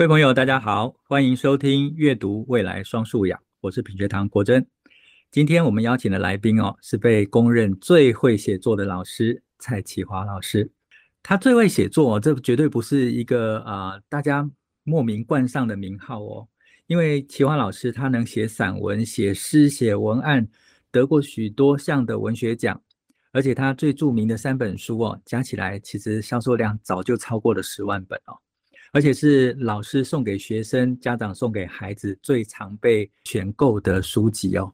各位朋友，大家好，欢迎收听阅读未来双素养，我是品学堂国珍。今天我们邀请的来宾哦，是被公认最会写作的老师蔡启华老师。他最会写作，这绝对不是一个啊、大家莫名冠上的名号哦，因为启华老师他能写散文、写诗、写文案，得过许多项的文学奖，而且他最著名的三本书哦，加起来其实销售量早就超过了十万本哦。而且是老师送给学生、家长送给孩子最常被选购的书籍哦。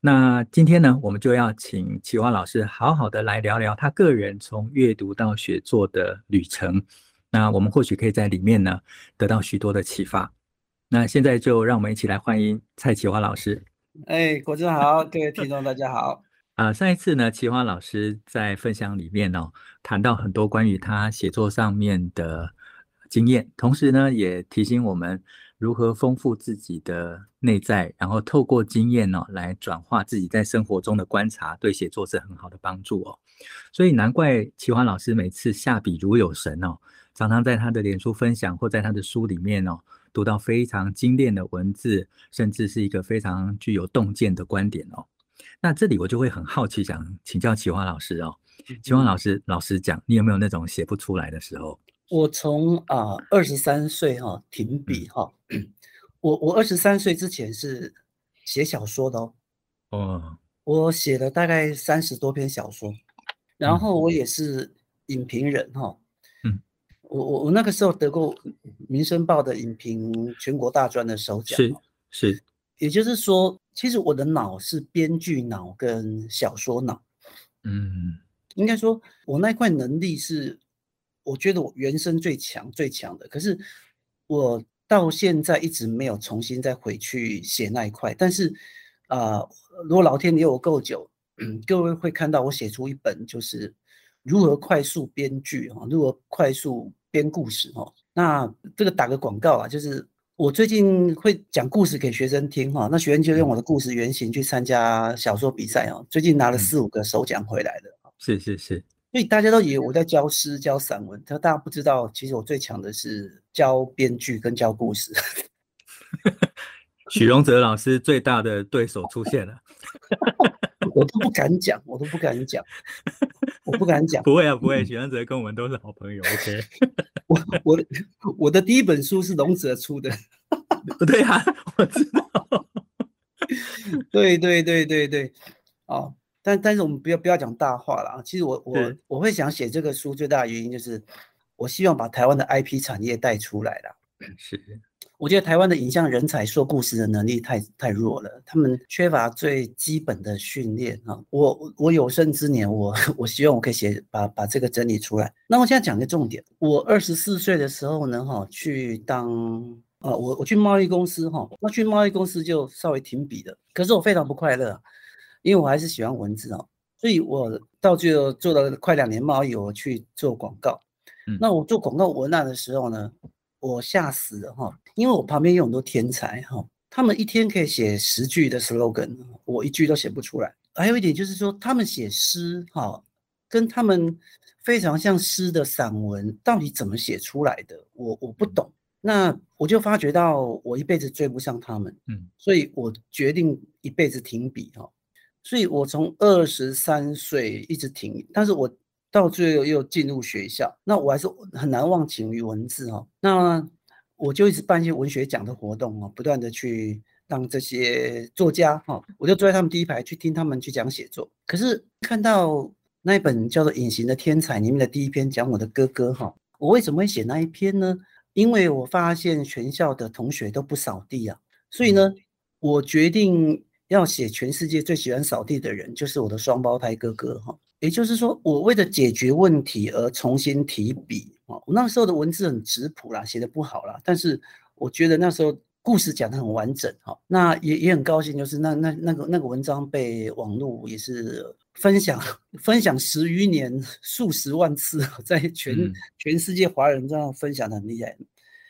那今天呢，我们就要请启华老师好好的来聊聊他个人从阅读到写作的旅程。那我们或许可以在里面呢得到许多的启发。那现在就让我们一起来欢迎蔡启华老师。哎，国珍好，各位听众大家好。啊、呃，上一次呢，启华老师在分享里面哦，谈到很多关于他写作上面的。经验，同时呢，也提醒我们如何丰富自己的内在，然后透过经验呢、哦，来转化自己在生活中的观察，对写作是很好的帮助哦。所以难怪奇华老师每次下笔如有神哦，常常在他的脸书分享或在他的书里面哦，读到非常精炼的文字，甚至是一个非常具有洞见的观点哦。那这里我就会很好奇，想请教奇华老师哦，奇华老师，老实讲，你有没有那种写不出来的时候？我从啊二十三岁哈停笔哈，我我二十三岁之前是写小说的哦，哦，我写了大概三十多篇小说，然后我也是影评人哈，嗯，我我我那个时候得过《民生报》的影评全国大专的首奖，是是，也就是说，其实我的脑是编剧脑跟小说脑，嗯，应该说我那块能力是。我觉得我原生最强最强的，可是我到现在一直没有重新再回去写那一块。但是啊、呃，如果老天留我够久，各位会看到我写出一本就是如何快速编剧哈，如何快速编故事哈。那这个打个广告啊，就是我最近会讲故事给学生听哈，那学生就用我的故事原型去参加小说比赛哦，最近拿了四五个首奖回来的。是是是。所以大家都以为我在教诗、教散文，但大家不知道，其实我最强的是教编剧跟教故事。许荣哲老师最大的对手出现了，我都不敢讲，我都不敢讲，我不敢讲。不会啊，不会，许荣哲跟我们都是好朋友。OK，我我的我的第一本书是荣哲出的，对啊，我知道。对对对对对，哦。但但是我们不要不要讲大话了啊！其实我我我会想写这个书最大的原因就是，我希望把台湾的 IP 产业带出来了。是，我觉得台湾的影像人才说故事的能力太太弱了，他们缺乏最基本的训练啊！我我有生之年，我 我希望我可以写把把这个整理出来。那我现在讲个重点，我二十四岁的时候呢，哈，去当啊，我我去贸易公司哈，那去贸易公司就稍微停笔了，可是我非常不快乐。因为我还是喜欢文字哦，所以我到最后做了快两年贸易，我去做广告。嗯，那我做广告文案的时候呢，我吓死了哈，因为我旁边有很多天才哈，他们一天可以写十句的 slogan，我一句都写不出来。还有一点就是说，他们写诗哈，跟他们非常像诗的散文，到底怎么写出来的，我我不懂。那我就发觉到我一辈子追不上他们，嗯，所以我决定一辈子停笔哈。所以我从二十三岁一直停，但是我到最后又进入学校，那我还是很难忘情于文字哦。那我就一直办一些文学奖的活动哦，不断的去让这些作家哈，我就坐在他们第一排去听他们去讲写作。可是看到那一本叫做《隐形的天才》里面的第一篇讲我的哥哥哈，我为什么会写那一篇呢？因为我发现全校的同学都不扫地啊，所以呢，我决定。要写全世界最喜欢扫地的人，就是我的双胞胎哥哥哈。也就是说，我为了解决问题而重新提笔啊。我那时候的文字很质朴啦，写得不好啦，但是我觉得那时候故事讲得很完整哈。那也也很高兴，就是那那那个那个文章被网络也是分享 分享十余年数十万次，在全、嗯、全世界华人这样分享得很厉害。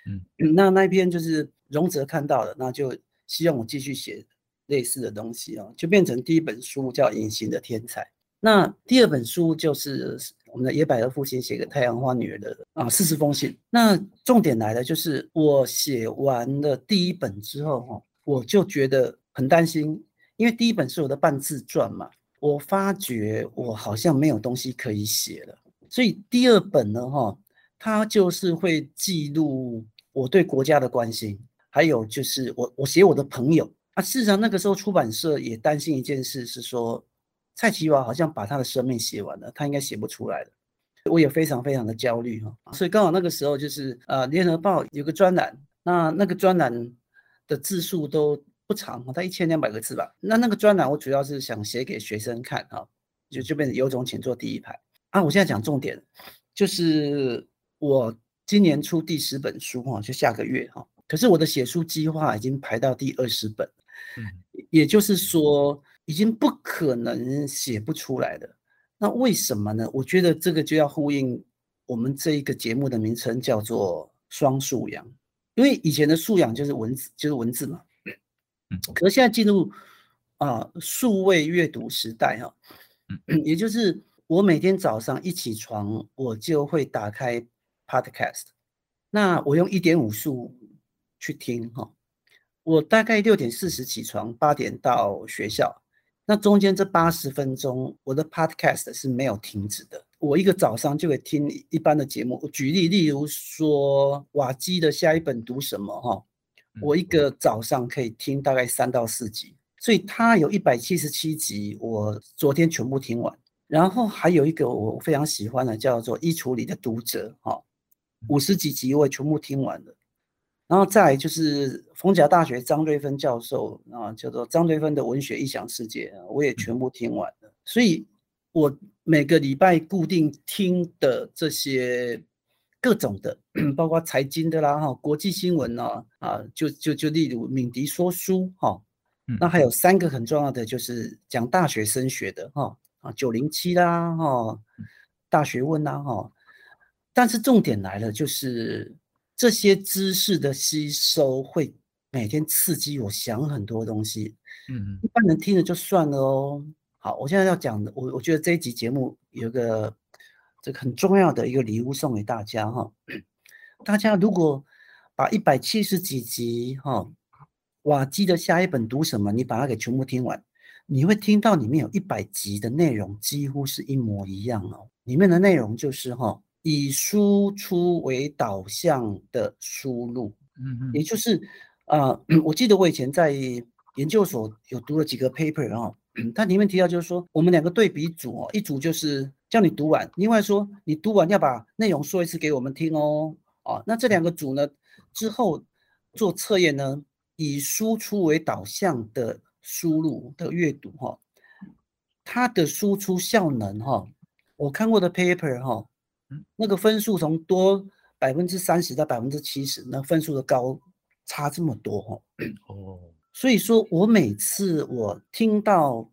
嗯，那那一篇就是荣泽看到了，那就希望我继续写。类似的东西哦，就变成第一本书叫《隐形的天才》，那第二本书就是我们的野百合父亲写给太阳花女儿的啊四十封信。那重点来了，就是我写完了第一本之后哈，我就觉得很担心，因为第一本是我的半自传嘛，我发觉我好像没有东西可以写了，所以第二本呢哈，它就是会记录我对国家的关心，还有就是我我写我的朋友。啊，事实上那个时候出版社也担心一件事，是说蔡其华好像把他的生命写完了，他应该写不出来了。我也非常非常的焦虑哈，所以刚好那个时候就是呃，联合报有个专栏，那那个专栏的字数都不长，它一千两百个字吧。那那个专栏我主要是想写给学生看哈，就就变成有种请坐第一排啊。我现在讲重点，就是我今年出第十本书哈，就下个月哈，可是我的写书计划已经排到第二十本。也就是说，已经不可能写不出来的。那为什么呢？我觉得这个就要呼应我们这一个节目的名称，叫做“双素养”。因为以前的素养就是文字，就是文字嘛。可是现在进入啊数位阅读时代哈，也就是我每天早上一起床，我就会打开 Podcast，那我用一点五速去听哈。我大概六点四十起床，八点到学校。那中间这八十分钟，我的 podcast 是没有停止的。我一个早上就会听一般的节目。我举例，例如说瓦基的下一本读什么？哈，我一个早上可以听大概三到四集，所以它有一百七十七集，我昨天全部听完。然后还有一个我非常喜欢的，叫做衣橱里的读者，哈，五十几集我也全部听完了。然后再来就是逢甲大学张瑞芬教授啊，叫做张瑞芬的文学异想世界，我也全部听完了。所以，我每个礼拜固定听的这些各种的，包括财经的啦哈，国际新闻啊啊，就就就例如敏迪说书哈，那还有三个很重要的就是讲大学升学的哈啊九零七啦哈，大学问啦哈，但是重点来了就是。这些知识的吸收会每天刺激我想很多东西，嗯，一般人听了就算了哦。好，我现在要讲的，我我觉得这一集节目有个这个很重要的一个礼物送给大家哈。大家如果把一百七十几集哈瓦基的下一本读什么，你把它给全部听完，你会听到里面有一百集的内容几乎是一模一样哦。里面的内容就是哈。以输出为导向的输入，嗯，也就是啊、呃，我记得我以前在研究所有读了几个 paper 啊，它里面提到就是说，我们两个对比组哦，一组就是叫你读完，另外说你读完要把内容说一次给我们听哦，啊，那这两个组呢之后做测验呢，以输出为导向的输入的阅读哈，它的输出效能哈，我看过的 paper 哈。那个分数从多百分之三十到百分之七十，那分数的高差这么多哈。哦，所以说我每次我听到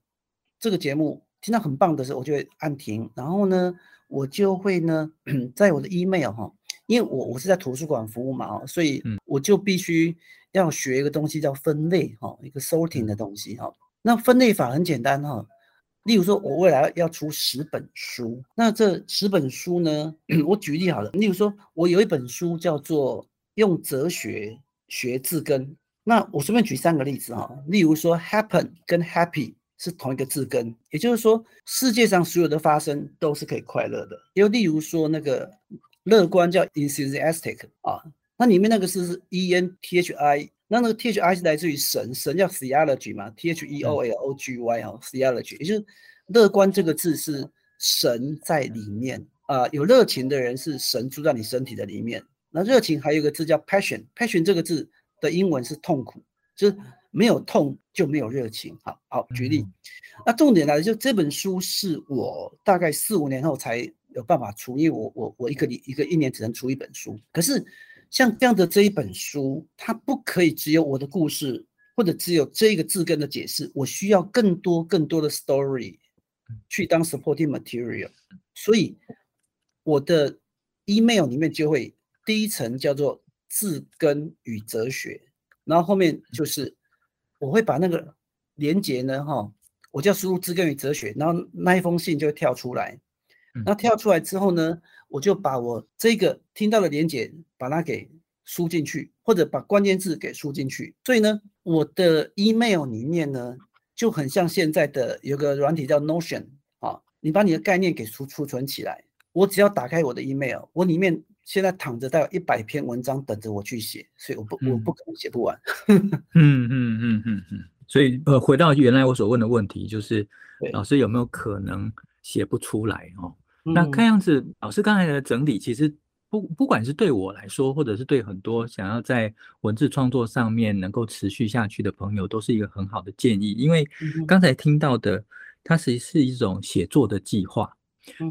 这个节目听到很棒的时候，我就会按停，然后呢，我就会呢，在我的 email 哈，因为我我是在图书馆服务嘛，所以我就必须要学一个东西叫分类哈，一个 sorting 的东西哈。那分类法很简单哈。例如说，我未来要出十本书，那这十本书呢，我举例好了。例如说，我有一本书叫做《用哲学学字根》，那我随便举三个例子哈。例如说，happen 跟 happy 是同一个字根，也就是说，世界上所有的发生都是可以快乐的。又例如说，那个乐观叫 enthusiastic 啊，那里面那个是 e n t h i。那那个 T H I 是来自于神，神叫 theology 嘛，T H E O L O G Y 哈，theology，也就是乐观这个字是神在里面啊、呃，有热情的人是神住在你身体的里面。那热情还有一个字叫 passion，passion 这个字的英文是痛苦，就是没有痛就没有热情。好好举例，那重点来了，就这本书是我大概四五年后才有办法出，因为我我我一个一个一年只能出一本书，可是。像这样的这一本书，它不可以只有我的故事，或者只有这个字根的解释，我需要更多更多的 story 去当 supporting material。所以我的 email 里面就会第一层叫做字根与哲学，然后后面就是我会把那个连结呢，哈，我叫输入字根与哲学，然后那一封信就会跳出来。那跳出来之后呢，我就把我这个听到的连接把它给输进去，或者把关键字给输进去。所以呢，我的 email 里面呢就很像现在的有个软体叫 Notion 啊，你把你的概念给储储存起来，我只要打开我的 email，我里面现在躺着大概一百篇文章等着我去写，所以我不我不可能写不完。嗯嗯嗯嗯嗯。所以呃，回到原来我所问的问题，就是老师有没有可能写不出来哦？那看样子老师刚才的整理，其实不不管是对我来说，或者是对很多想要在文字创作上面能够持续下去的朋友，都是一个很好的建议。因为刚才听到的，它其实是一种写作的计划。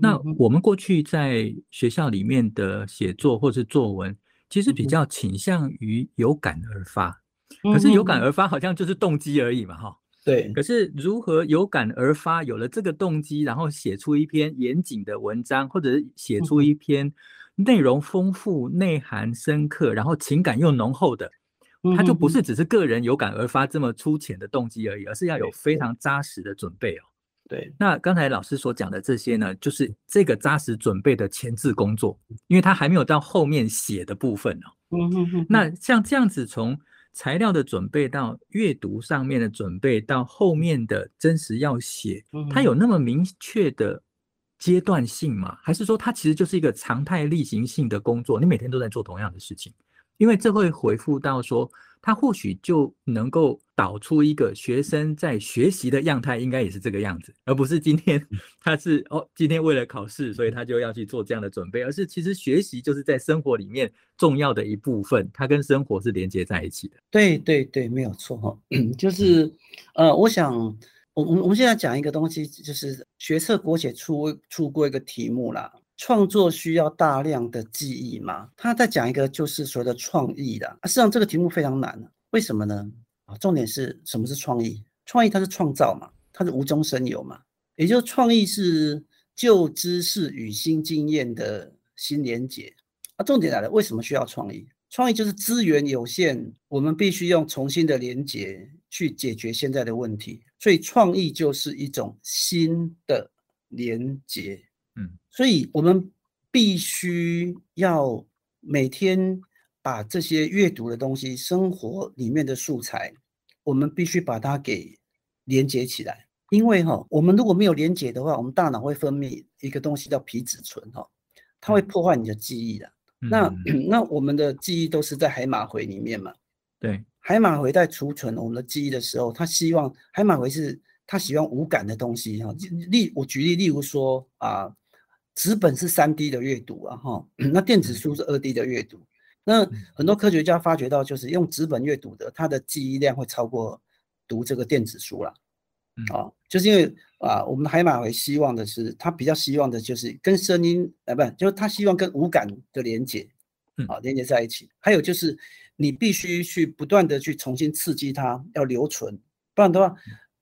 那我们过去在学校里面的写作或是作文，其实比较倾向于有感而发。可是有感而发，好像就是动机而已嘛，哈。对。可是如何有感而发，有了这个动机，然后写出一篇严谨的文章，或者是写出一篇内容丰富、内涵深刻，然后情感又浓厚的，它就不是只是个人有感而发这么粗浅的动机而已，而是要有非常扎实的准备哦。对。那刚才老师所讲的这些呢，就是这个扎实准备的前置工作，因为它还没有到后面写的部分哦。嗯嗯嗯。那像这样子从材料的准备到阅读上面的准备，到后面的真实要写，它有那么明确的阶段性吗？还是说它其实就是一个常态例行性的工作？你每天都在做同样的事情？因为这会回复到说，他或许就能够导出一个学生在学习的样态，应该也是这个样子，而不是今天 他是哦，今天为了考试，所以他就要去做这样的准备，而是其实学习就是在生活里面重要的一部分，它跟生活是连接在一起的。对对对，没有错哈，就是呃，我想我我我们现在讲一个东西，就是学测国写出出过一个题目啦。创作需要大量的记忆吗？他在讲一个就是所谓的创意的。实际上这个题目非常难，为什么呢？啊，重点是什么是创意？创意它是创造嘛，它是无中生有嘛，也就是创意是旧知识与新经验的新连结。啊，重点来了，为什么需要创意？创意就是资源有限，我们必须用重新的连结去解决现在的问题，所以创意就是一种新的连结。嗯，所以我们必须要每天把这些阅读的东西、生活里面的素材，我们必须把它给连接起来。因为哈，我们如果没有连接的话，我们大脑会分泌一个东西叫皮质醇哈，它会破坏你的记忆的。那 那我们的记忆都是在海马回里面嘛？对，海马回在储存我们的记忆的时候，它希望海马回是它喜欢无感的东西哈。例我举例，例如说啊。纸本是三 D 的阅读啊，哈，那电子书是二 D 的阅读。那很多科学家发觉到，就是用纸本阅读的，他的记忆量会超过读这个电子书了。啊，就是因为啊，我们的海马回希望的是，他比较希望的就是跟声音，啊，不，就是他希望跟五感的连接，啊，连接在一起。还有就是，你必须去不断的去重新刺激它，要留存，不然的话。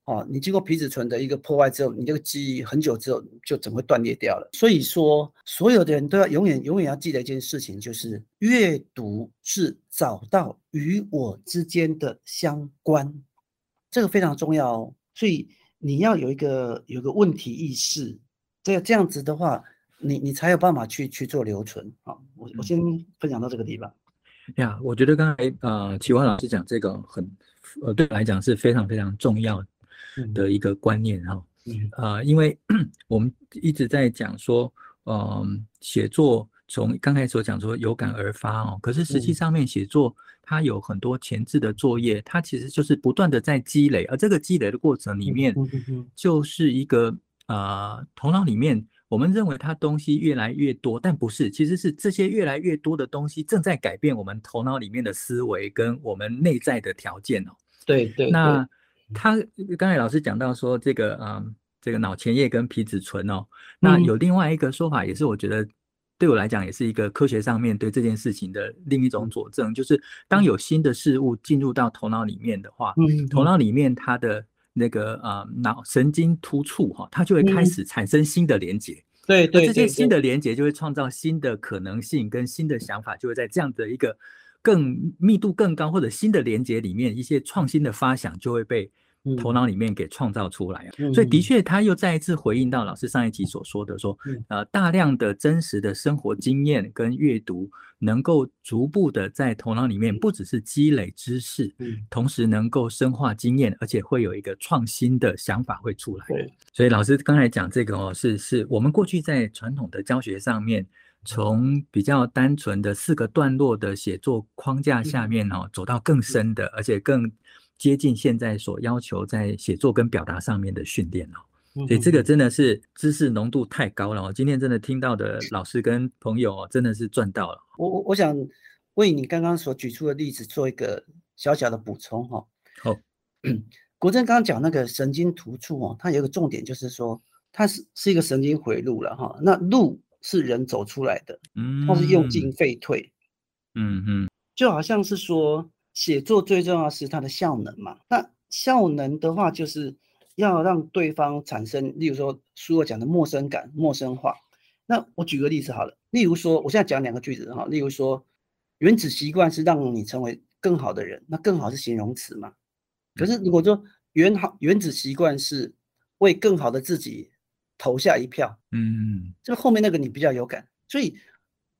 哦，你经过皮质醇的一个破坏之后，你这个记忆很久之后就整个断裂掉了。所以说，所有的人都要永远永远要记得一件事情，就是阅读是找到与我之间的相关，这个非常重要哦。所以你要有一个有一个问题意识，这这样子的话，你你才有办法去去做留存。好，我我先分享到这个地方。呀，我觉得刚才呃启华老师讲这个很呃对我来讲是非常非常重要的。一个观念哈，呃，因为 我们一直在讲说，嗯、呃，写作从刚才所讲说有感而发哦，可是实际上面写作它有很多前置的作业，它其实就是不断的在积累，而这个积累的过程里面，就是一个呃头脑里面我们认为它东西越来越多，但不是，其实是这些越来越多的东西正在改变我们头脑里面的思维跟我们内在的条件哦。对对，那。他刚才老师讲到说这个，嗯，这个脑前叶跟皮质醇哦，那有另外一个说法，也是我觉得对我来讲也是一个科学上面对这件事情的另一种佐证，就是当有新的事物进入到头脑里面的话，嗯头脑里面它的那个呃脑神经突触哈，它就会开始产生新的连接，对对，这些新的连接就会创造新的可能性跟新的想法，就会在这样的一个更密度更高或者新的连接里面，一些创新的发想就会被。头脑里面给创造出来啊。嗯、所以的确，他又再一次回应到老师上一集所说的说，说呃，大量的真实的生活经验跟阅读，能够逐步的在头脑里面不只是积累知识，同时能够深化经验，而且会有一个创新的想法会出来。所以老师刚才讲这个哦，是是我们过去在传统的教学上面。从比较单纯的四个段落的写作框架下面哦，走到更深的，而且更接近现在所要求在写作跟表达上面的训练哦。所以这个真的是知识浓度太高了哦。今天真的听到的老师跟朋友真的是赚到了。我我我想为你刚刚所举出的例子做一个小小的补充哈。好，国珍刚刚讲那个神经突触哦，它有一个重点就是说，它是是一个神经回路了哈。那路。是人走出来的，嗯，它是用进废退，嗯嗯，就好像是说写作最重要是它的效能嘛。那效能的话，就是要让对方产生，例如说书我讲的陌生感、陌生化。那我举个例子好了，例如说，我现在讲两个句子哈，例如说，原子习惯是让你成为更好的人，那更好是形容词嘛。可是如果说原好原子习惯是为更好的自己。投下一票，嗯，这后面那个你比较有感，所以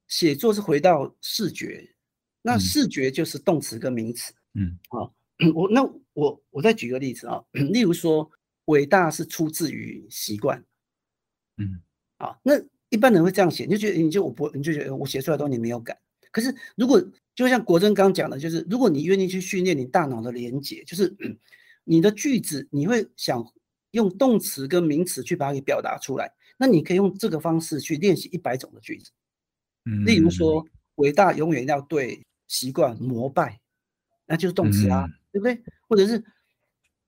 写作是回到视觉，那视觉就是动词跟名词，嗯，啊，我那我我再举个例子啊，例如说伟大是出自于习惯，嗯，啊，那一般人会这样写，你就觉得你就我不你就觉得我写出来的东西你没有感，可是如果就像国珍刚讲的，就是如果你愿意去训练你大脑的连结，就是你的句子你会想。用动词跟名词去把它给表达出来，那你可以用这个方式去练习一百种的句子。嗯，例如说，伟大永远要对习惯膜拜，那就是动词啊，嗯、对不对？或者是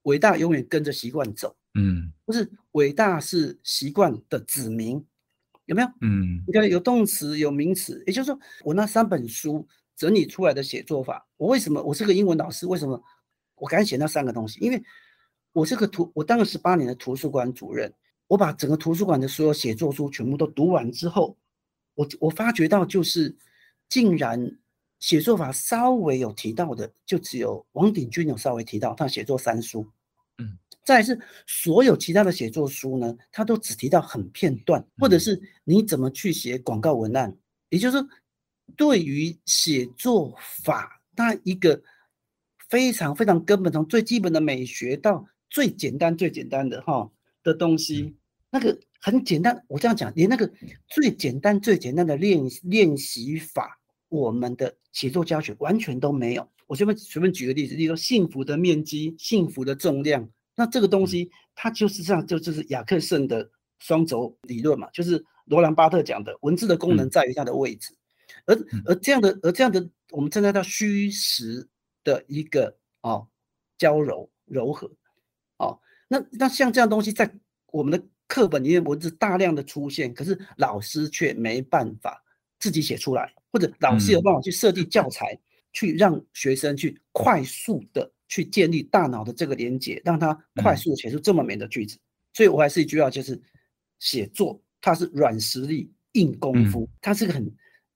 伟大永远跟着习惯走，嗯，不是伟大是习惯的子民，有没有？嗯，你看有动词有名词，也就是说，我那三本书整理出来的写作法，我为什么我是个英文老师？为什么我敢写那三个东西？因为我是个图，我当了十八年的图书馆主任。我把整个图书馆的所有写作书全部都读完之后，我我发觉到就是，竟然写作法稍微有提到的，就只有王鼎钧有稍微提到他写作三书，嗯，再是所有其他的写作书呢，他都只提到很片段，或者是你怎么去写广告文案，也就是说，对于写作法，那一个非常非常根本，从最基本的美学到最简单、最简单的哈的东西，那个很简单。我这样讲，连那个最简单、最简单的练练习法，我们的写作教学完全都没有。我随便随便举个例子，例如说幸福的面积、幸福的重量，那这个东西它就是这样，就就是雅克逊的双轴理论嘛，就是罗兰巴特讲的，文字的功能在于它的位置，而而这样的而这样的，我们称它叫虚实的一个哦交柔柔和。哦，那那像这样东西在我们的课本里面文字大量的出现，可是老师却没办法自己写出来，或者老师有办法去设计教材，去让学生去快速的去建立大脑的这个连接，让他快速的写出这么美的句子。所以我还是一句话，就是写作它是软实力、硬功夫，它是个很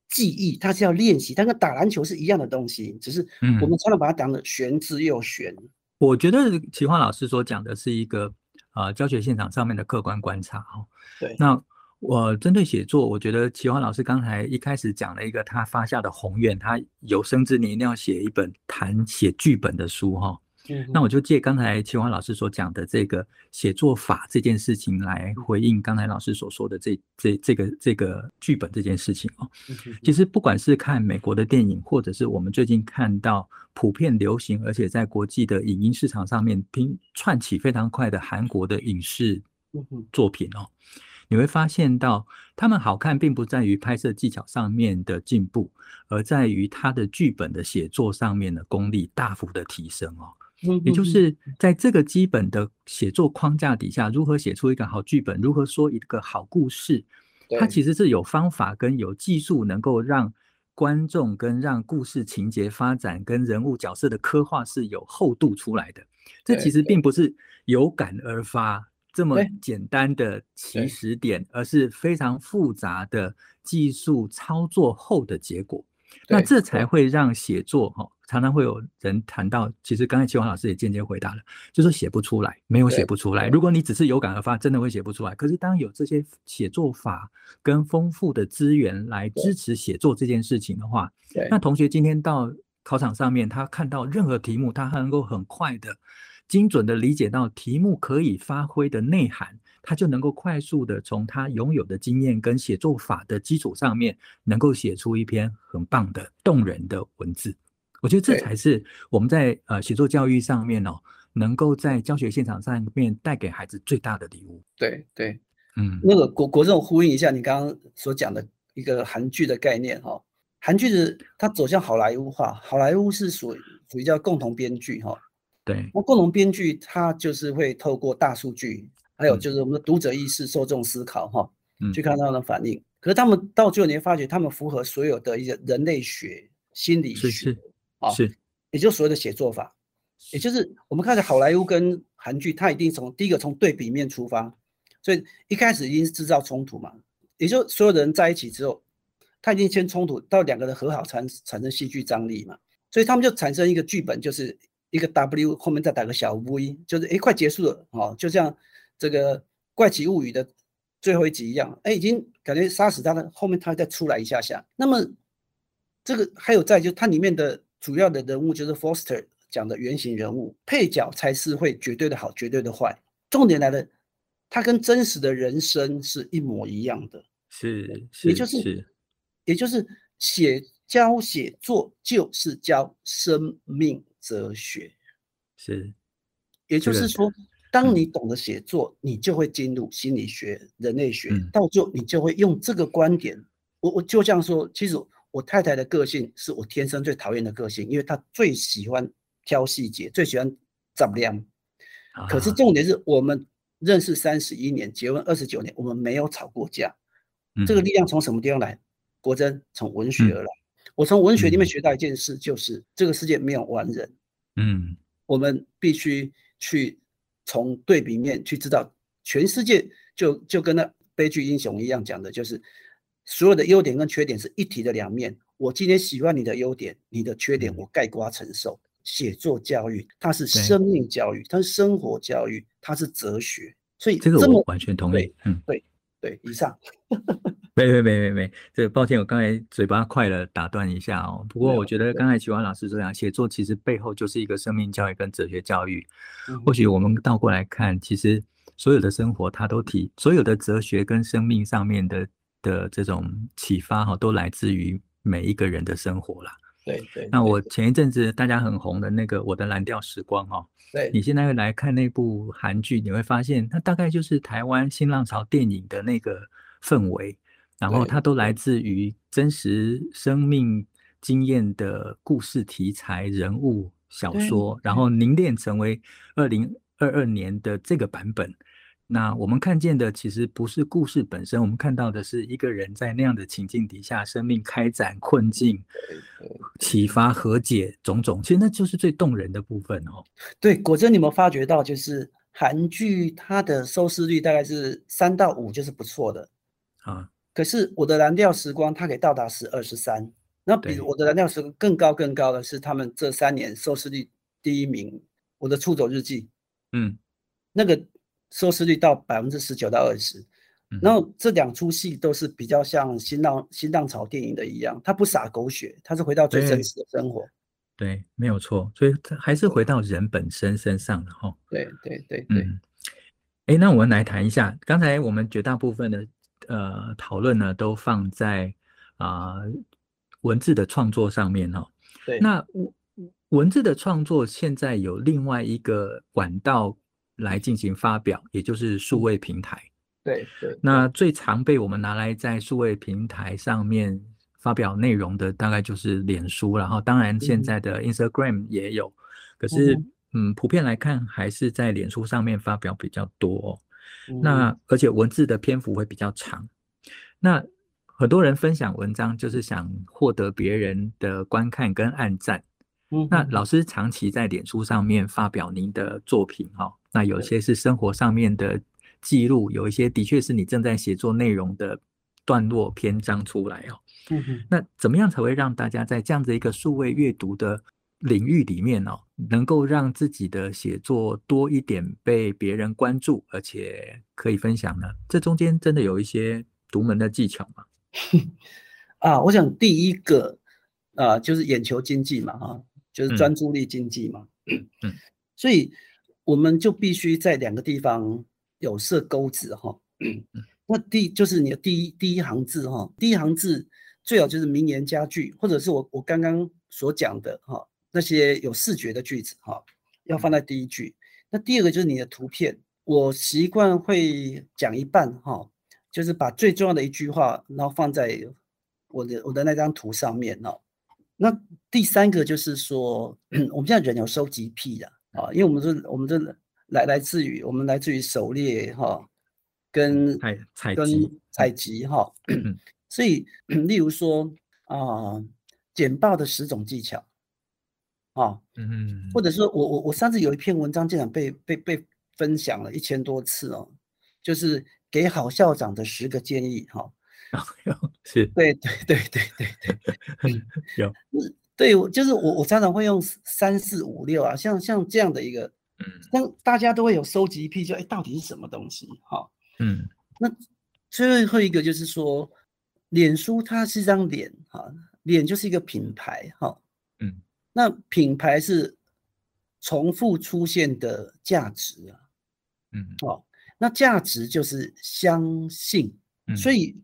记忆，它是要练习，它跟打篮球是一样的东西，只是我们常常把它讲的玄之又玄。我觉得奇华老师所讲的是一个呃教学现场上面的客观观察哈。对。那我针对写作，我觉得奇华老师刚才一开始讲了一个他发下的宏愿，他有生之年一定要写一本谈写剧本的书哈。那我就借刚才奇华老师所讲的这个写作法这件事情来回应刚才老师所说的这这这个这个剧本这件事情哦。其实不管是看美国的电影，或者是我们最近看到普遍流行，而且在国际的影音市场上面拼窜起非常快的韩国的影视作品哦，你会发现到他们好看，并不在于拍摄技巧上面的进步，而在于他的剧本的写作上面的功力大幅的提升哦。也就是在这个基本的写作框架底下，如何写出一个好剧本，如何说一个好故事，它其实是有方法跟有技术，能够让观众跟让故事情节发展跟人物角色的刻画是有厚度出来的。这其实并不是有感而发这么简单的起始点，而是非常复杂的技术操作后的结果。那这才会让写作哈，常常会有人谈到，其实刚才启华老师也间接回答了，就是写不出来，没有写不出来。如果你只是有感而发，真的会写不出来。可是当有这些写作法跟丰富的资源来支持写作这件事情的话，那同学今天到考场上面，他看到任何题目，他还能够很快的、精准的理解到题目可以发挥的内涵。他就能够快速的从他拥有的经验跟写作法的基础上面，能够写出一篇很棒的、动人的文字。我觉得这才是我们在呃写作教育上面哦，能够在教学现场上面带给孩子最大的礼物。对对，嗯，那个国国政呼应一下你刚刚所讲的一个韩剧的概念哈，韩剧的它走向好莱坞化，好莱坞是属于属于叫共同编剧哈。对，那共同编剧他就是会透过大数据。还有就是我们的读者意识、受众思考，哈，去看他们的反应。可是他们到最后，你会发觉他们符合所有的一些人类学、心理学，啊，是，也就是所谓的写作法，也就是我们看的好莱坞跟韩剧，它一定从第一个从对比面出发，所以一开始已经是制造冲突嘛，也就所有的人在一起之后，他已经先冲突，到两个人和好产产生戏剧张力嘛，所以他们就产生一个剧本，就是一个 W 后面再打个小 V，就是哎快结束了，哦，就像。这个《怪奇物语》的最后一集一样，哎，已经感觉杀死他了，后面他再出来一下下。那么，这个还有在就它里面的主要的人物就是 Foster 讲的原型人物，配角才是会绝对的好，绝对的坏。重点来了，他跟真实的人生是一模一样的，是，是也就是，是也就是写教写作就是教生命哲学，是，也就是说。当你懂得写作，你就会进入心理学、人类学，到最后你就会用这个观点。我我就这样说，其实我太太的个性是我天生最讨厌的个性，因为她最喜欢挑细节，最喜欢丈量。可是重点是我们认识三十一年，结婚二十九年，我们没有吵过架。这个力量从什么地方来？国珍从文学而来。我从文学里面学到一件事，就是这个世界没有完人。嗯，我们必须去。从对比面去知道，全世界就就跟那悲剧英雄一样讲的，就是所有的优点跟缺点是一体的两面。我今天喜欢你的优点，你的缺点我概括承受。写作教育，它是生命教育，它是生活教育，它是哲学。所以这个我完全同意。嗯，对对，以上。没没没没没，这抱歉，我刚才嘴巴快了，打断一下哦。不过我觉得刚才启华老师这样，写作其实背后就是一个生命教育跟哲学教育。或许我们倒过来看，其实所有的生活它都体，所有的哲学跟生命上面的的这种启发哈，都来自于每一个人的生活啦。对对。那我前一阵子大家很红的那个《我的蓝调时光》哦，对你现在来看那部韩剧，你会发现它大概就是台湾新浪潮电影的那个氛围。然后它都来自于真实生命经验的故事题材、人物小说，然后凝练成为二零二二年的这个版本。那我们看见的其实不是故事本身，我们看到的是一个人在那样的情境底下，生命开展、困境、启发、和解种种，其实那就是最动人的部分哦。对，果真你有没有发觉到，就是韩剧它的收视率大概是三到五，就是不错的啊。可是我的蓝调时光，它可以到达十二十三。那比我的蓝调时光更高更高的是他们这三年收视率第一名，我的出走日记，嗯，那个收视率到百分之十九到二十。然后这两出戏都是比较像新浪新浪潮电影的一样，它不洒狗血，它是回到最真实的生活。对，对，没有错，所以还是回到人本身身上的哈。对对对对。哎、嗯，那我们来谈一下，刚才我们绝大部分的。呃，讨论呢都放在啊、呃、文字的创作上面哈、哦。对。那文字的创作现在有另外一个管道来进行发表，也就是数位平台。对对，对。那最常被我们拿来在数位平台上面发表内容的，大概就是脸书。然后，当然现在的 Instagram 也有，嗯、可是嗯，普遍来看还是在脸书上面发表比较多、哦。那而且文字的篇幅会比较长，那很多人分享文章就是想获得别人的观看跟按赞。嗯，那老师长期在脸书上面发表您的作品哈，那有些是生活上面的记录，有一些的确是你正在写作内容的段落篇章出来哦。嗯哼，那怎么样才会让大家在这样子一个数位阅读的领域里面哦，能够让自己的写作多一点被别人关注，而且可以分享呢？这中间真的有一些独门的技巧吗？啊，我想第一个啊，就是眼球经济嘛，哈，就是专注力经济嘛。所以我们就必须在两个地方有设钩子哈。嗯，那第就是你的第一第一行字哈，第一行字。最好就是名言佳句，或者是我我刚刚所讲的哈那些有视觉的句子哈，要放在第一句。那第二个就是你的图片，我习惯会讲一半哈，就是把最重要的一句话，然后放在我的我的那张图上面哈。那第三个就是说，我们现在人有收集癖的啊，因为我们是我们这来来自于我们来自于狩猎哈，跟采采集采集哈。所以，例如说啊、呃，简报的十种技巧，啊，嗯，或者说我我我上次有一篇文章竟然被被被分享了一千多次哦，就是给好校长的十个建议，哈、哦，是，对对对对对对，有，对，就是我我常常会用三四五六啊，像像这样的一个，嗯，让大家都会有收集癖，就哎，到底是什么东西，哈，嗯，那最后一个就是说。脸书它是一张脸哈，脸就是一个品牌哈，嗯，那品牌是重复出现的价值啊，嗯，哦，那价值就是相信，所以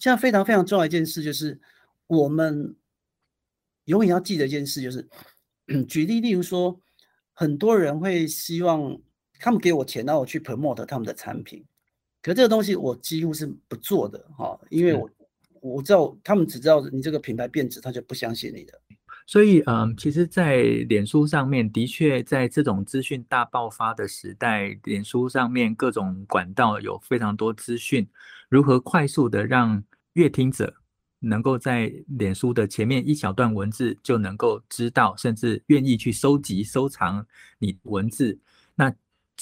现在非常非常重要一件事就是，我们永远要记得一件事就是，举例例如说，很多人会希望他们给我钱，让我去 promote 他们的产品，可这个东西我几乎是不做的哈，因为我。我知道他们只知道你这个品牌变质，他就不相信你的。所以，嗯，其实，在脸书上面，的确在这种资讯大爆发的时代，脸书上面各种管道有非常多资讯，如何快速的让阅听者能够在脸书的前面一小段文字就能够知道，甚至愿意去收集、收藏你文字，那。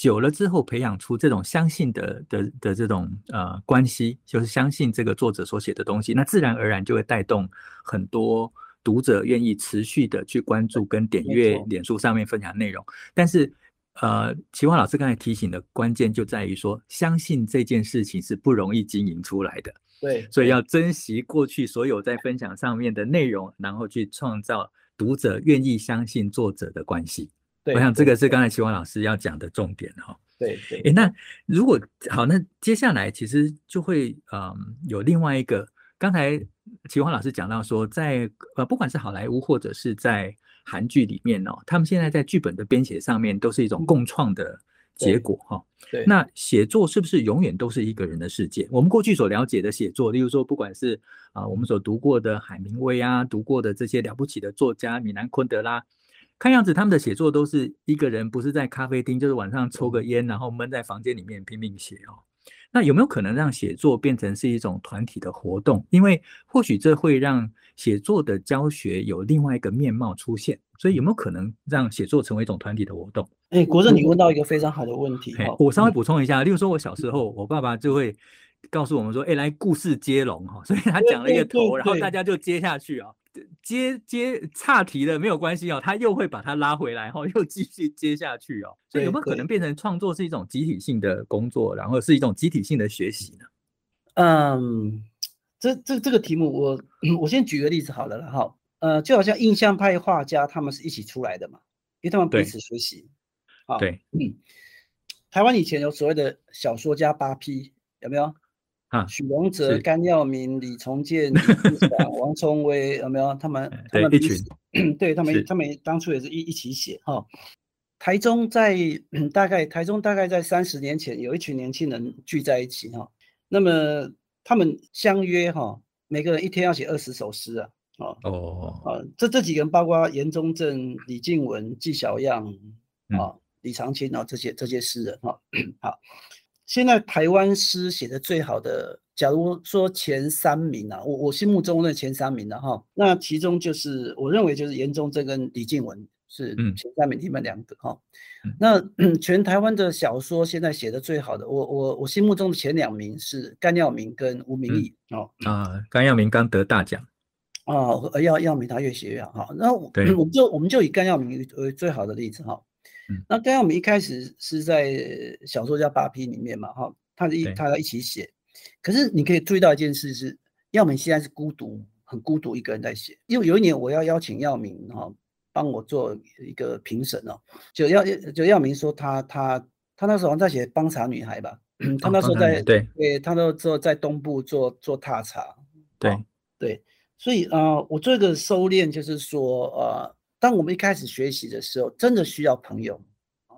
久了之后，培养出这种相信的的的这种呃关系，就是相信这个作者所写的东西，那自然而然就会带动很多读者愿意持续的去关注跟点阅脸书上面分享内容。但是，呃，奇华老师刚才提醒的关键就在于说，相信这件事情是不容易经营出来的。对，所以要珍惜过去所有在分享上面的内容，然后去创造读者愿意相信作者的关系。我想这个是刚才奇华老师要讲的重点哈。对对。诶，那如果好，那接下来其实就会嗯有另外一个，刚才奇华老师讲到说在，在呃不管是好莱坞或者是在韩剧里面哦，他们现在在剧本的编写上面都是一种共创的结果哈。对。那写作是不是永远都是一个人的世界？我们过去所了解的写作，例如说不管是啊我们所读过的海明威啊，读过的这些了不起的作家米兰昆德拉。看样子他们的写作都是一个人，不是在咖啡厅，就是晚上抽个烟，然后闷在房间里面拼命写哦。那有没有可能让写作变成是一种团体的活动？因为或许这会让写作的教学有另外一个面貌出现。所以有没有可能让写作成为一种团体的活动？哎，国正，你问到一个非常好的问题。我稍微补充一下，例如说，我小时候，我爸爸就会告诉我们说：“哎，来故事接龙哈。”所以他讲了一个头，然后大家就接下去啊。接接岔题了没有关系哦，他又会把它拉回来，后又继续接下去哦。所以有没有可能变成创作是一种集体性的工作，然后是一种集体性的学习呢？嗯，这这这个题目我我先举个例子好了哈。呃，就好像印象派画家他们是一起出来的嘛，因为他们彼此学习。对，嗯，台湾以前有所谓的小说家八批，有没有？啊，许荣哲、甘耀明、李从谏、李自强、王崇威，有没有？他们他们一群，对他们他们当初也是一一起写哈。台中在大概台中大概在三十年前，有一群年轻人聚在一起哈。那么他们相约哈，每个人一天要写二十首诗啊。哦哦啊，这这几个人包括严中正、李静文、纪晓阳啊、李长青啊这些这些诗人哈。好。现在台湾诗写的最好的，假如说前三名啊，我我心目中的前三名的哈，那其中就是我认为就是严中正跟李静文是前三名，你们两个哈。那、嗯、全台湾的小说现在写的最好的，我我我心目中的前两名是甘耀明跟吴明益、嗯、哦。啊，甘耀明刚得大奖。哦，耀耀明他越写越好哈。那我 我们就我们就以甘耀明为最好的例子哈。那甘耀明一开始是在小说家八 P 里面嘛哈，他一他要一起写，可是你可以注意到一件事是，耀明现在是孤独。很孤独一个人在写，因为有一年我要邀请耀明哈帮我做一个评审哦，就耀就耀明说他他他那时候在写《帮茶女孩》吧，他那时候在、哦、对。对，他那时候在东部做做踏茶，对、哦、对，所以啊、呃，我做一个收敛，就是说呃，当我们一开始学习的时候，真的需要朋友，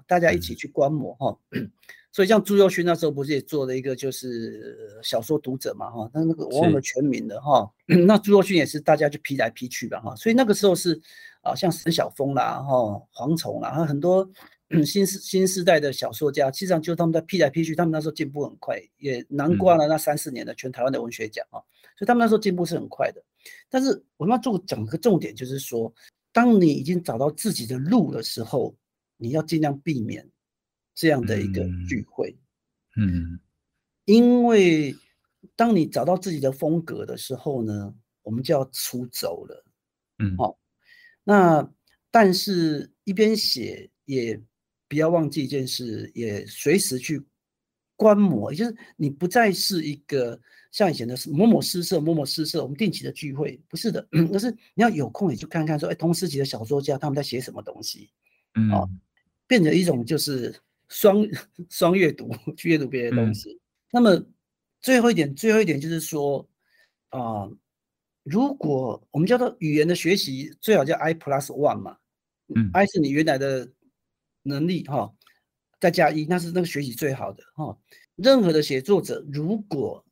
大家一起去观摩哈。嗯 所以像朱宥勋那时候不是也做了一个就是小说读者嘛哈，那那个我忘了全名了哈，那朱宥勋也是大家就批来批去吧哈，所以那个时候是啊像沈晓峰啦哈、黄崇啦，还有很多 新时新时代的小说家，实际上就他们在批来批去，他们那时候进步很快，也囊括了那三四年的全台湾的文学奖啊，所以他们那时候进步是很快的。但是我们要做讲个重点，就是说，当你已经找到自己的路的时候，你要尽量避免。这样的一个聚会，嗯，因为当你找到自己的风格的时候呢，我们就要出走了，嗯，好，那但是一边写也不要忘记一件事，也随时去观摩，也就是你不再是一个像以前的某某诗社、某某诗社，我们定期的聚会，不是的，而是你要有空也去看看，说，哎，同时期的小说家他们在写什么东西，嗯，变成一种就是。双 双阅读去阅读别的东西，嗯。那么最后一点，最后一点就是说，啊、呃，如果我们叫做语言的学习，最好叫 I plus one 嘛。嗯，I 是你原来的能力哈，再加一，那是那个学习最好的哈。任何的写作者，如果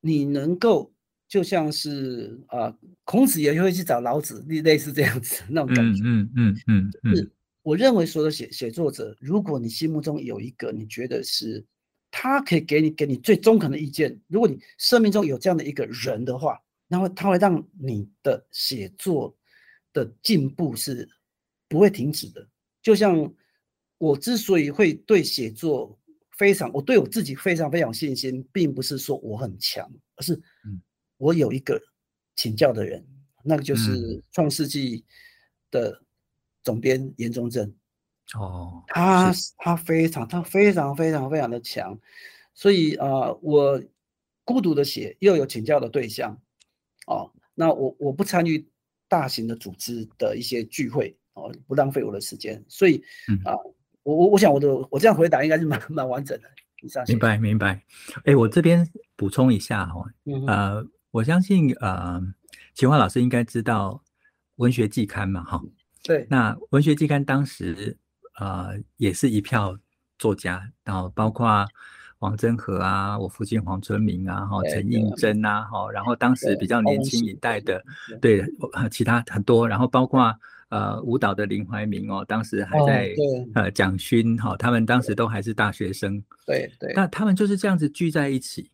你能够就像是啊、呃，孔子也会去找老子，类类似这样子那种感觉。嗯嗯嗯嗯，是。我认为所有的写写作者，如果你心目中有一个你觉得是他可以给你给你最中肯的意见，如果你生命中有这样的一个人的话，那么他会让你的写作的进步是不会停止的。就像我之所以会对写作非常，我对我自己非常非常有信心，并不是说我很强，而是我有一个请教的人，那个就是《创世纪》的。总编严忠正，哦，他他非常他非常非常非常的强，所以啊、呃，我孤独的写，又有请教的对象，哦，那我我不参与大型的组织的一些聚会，哦，不浪费我的时间，所以啊，我我我想我的我这样回答应该是蛮蛮完整的。明白明白，哎，我这边补充一下哈、哦嗯，呃，我相信呃，秦华老师应该知道文学季刊嘛，哈。对，那文学季刊当时，呃，也是一票作家，然后包括王真和啊，我父亲黄春明啊，哈，陈映真啊，哈，然后当时比较年轻一代的，对，其他很多，然后包括呃舞蹈的林怀民哦，当时还在、哦、呃蒋勋哈，他们当时都还是大学生，对对，那他们就是这样子聚在一起。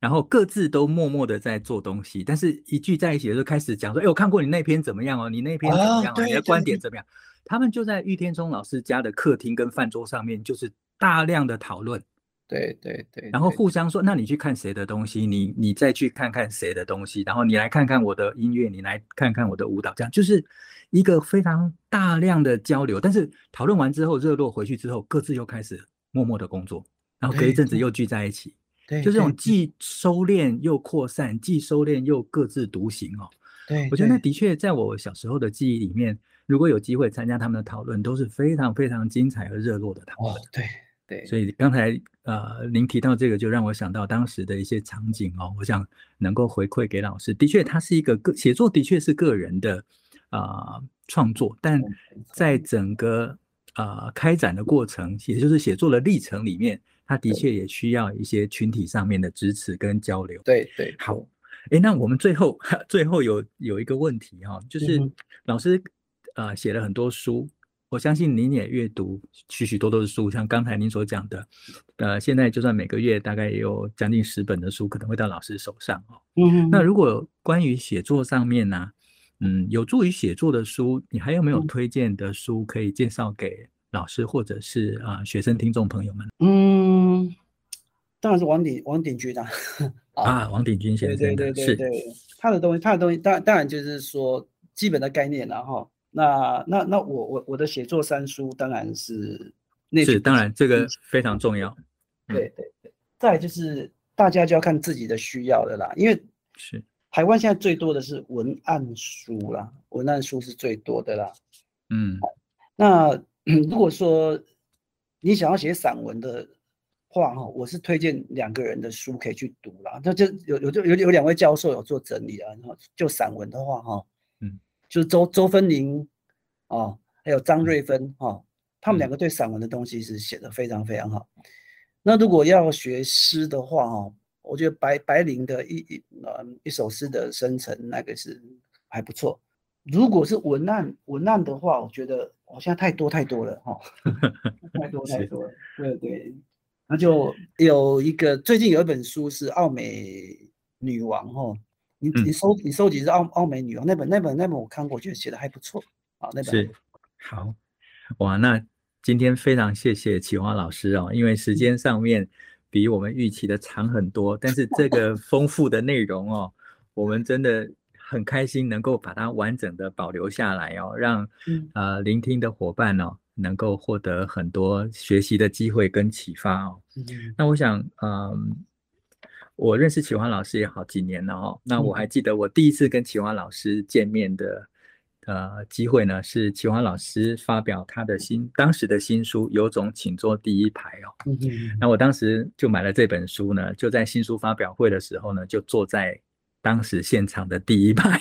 然后各自都默默的在做东西，但是一聚在一起的时候开始讲说：“哎，我看过你那篇怎么样哦？你那篇怎么样、啊哦？你的观点怎么样？”他们就在玉天中老师家的客厅跟饭桌上面，就是大量的讨论。对对对，然后互相说：“那你去看谁的东西？你你再去看看谁的东西？然后你来看看我的音乐，你来看看我的舞蹈。”这样就是一个非常大量的交流。但是讨论完之后，热络回去之后，各自又开始默默的工作。然后隔一阵子又聚在一起。就这种既收敛又扩散，既收敛又各自独行哦。对，我觉得那的确在我小时候的记忆里面，如果有机会参加他们的讨论，都是非常非常精彩和热络的讨论。哦，对对。所以刚才呃您提到这个，就让我想到当时的一些场景哦。我想能够回馈给老师，的确，它是一个个写作，的确是个人的啊、呃、创作，但在整个啊、呃、开展的过程，也就是写作的历程里面。他的确也需要一些群体上面的支持跟交流。对对，好，哎，那我们最后 最后有有一个问题哈，就是老师呃写了很多书，我相信您也阅读许许多多的书，像刚才您所讲的，呃，现在就算每个月大概也有将近十本的书可能会到老师手上哦。嗯，那如果关于写作上面呢、啊，嗯，有助于写作的书，你还有没有推荐的书可以介绍给老师或者是啊、呃、学生听众朋友们？嗯，当然是王鼎王鼎钧的啊，王鼎钧先生对对对对对，他的东西他的东西，当然当然就是说基本的概念了哈。那那那我我我的写作三书当然是那是当然这个非常重要。对对对，再就是大家就要看自己的需要的啦，因为是。台湾现在最多的是文案书啦，文案书是最多的啦。嗯，那如果说你想要写散文的话，哈，我是推荐两个人的书可以去读啦。那就有有就有有两位教授有做整理啊。然后就散文的话，哈，嗯，就是周周芬玲哦，还有张瑞芬哈，他们两个对散文的东西是写得非常非常好。那如果要学诗的话，哈。我觉得白白灵的一一呃一首诗的生成那个是还不错。如果是文案文案的话，我觉得好像太多太多了哈，太多太多了。对对，那就有一个最近有一本书是奥美女王哈，你你收你收集是澳澳美女王那本那本那本我看过，觉得写的还不错啊。那本是好哇，那今天非常谢谢启华老师哦，因为时间上面。比我们预期的长很多，但是这个丰富的内容哦，我们真的很开心能够把它完整的保留下来哦，让 呃聆听的伙伴哦能够获得很多学习的机会跟启发哦。那我想，嗯，我认识启华老师也好几年了哦，那我还记得我第一次跟启华老师见面的。呃，机会呢是启华老师发表他的新当时的新书《有种请坐第一排》哦。嗯嗯。那我当时就买了这本书呢，就在新书发表会的时候呢，就坐在当时现场的第一排。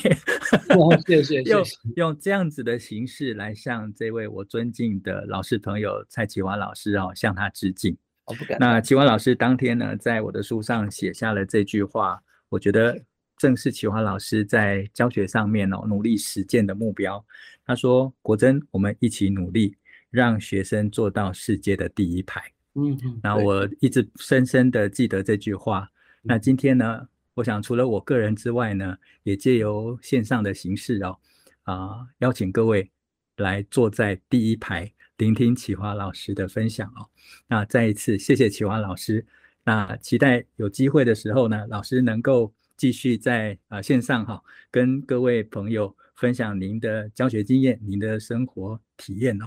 哦，谢谢。用用这样子的形式来向这位我尊敬的老师朋友蔡启华老师哦，向他致敬。我不敢。那齐华老师当天呢，在我的书上写下了这句话，我觉得。正是齐华老师在教学上面哦，努力实践的目标。他说：“国珍，我们一起努力，让学生做到世界的第一排。”嗯嗯。那我一直深深的记得这句话。那今天呢，我想除了我个人之外呢，也借由线上的形式哦，啊、呃，邀请各位来坐在第一排，聆听启华老师的分享哦。那再一次谢谢启华老师。那期待有机会的时候呢，老师能够。继续在啊线上哈，跟各位朋友分享您的教学经验、您的生活体验哦。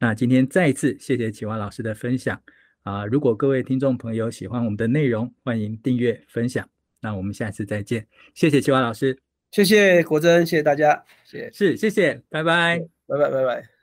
那今天再一次谢谢启华老师的分享啊！如果各位听众朋友喜欢我们的内容，欢迎订阅分享。那我们下次再见，谢谢启华老师，谢谢国珍，谢谢大家，谢谢，是谢谢，拜拜，拜拜，拜拜。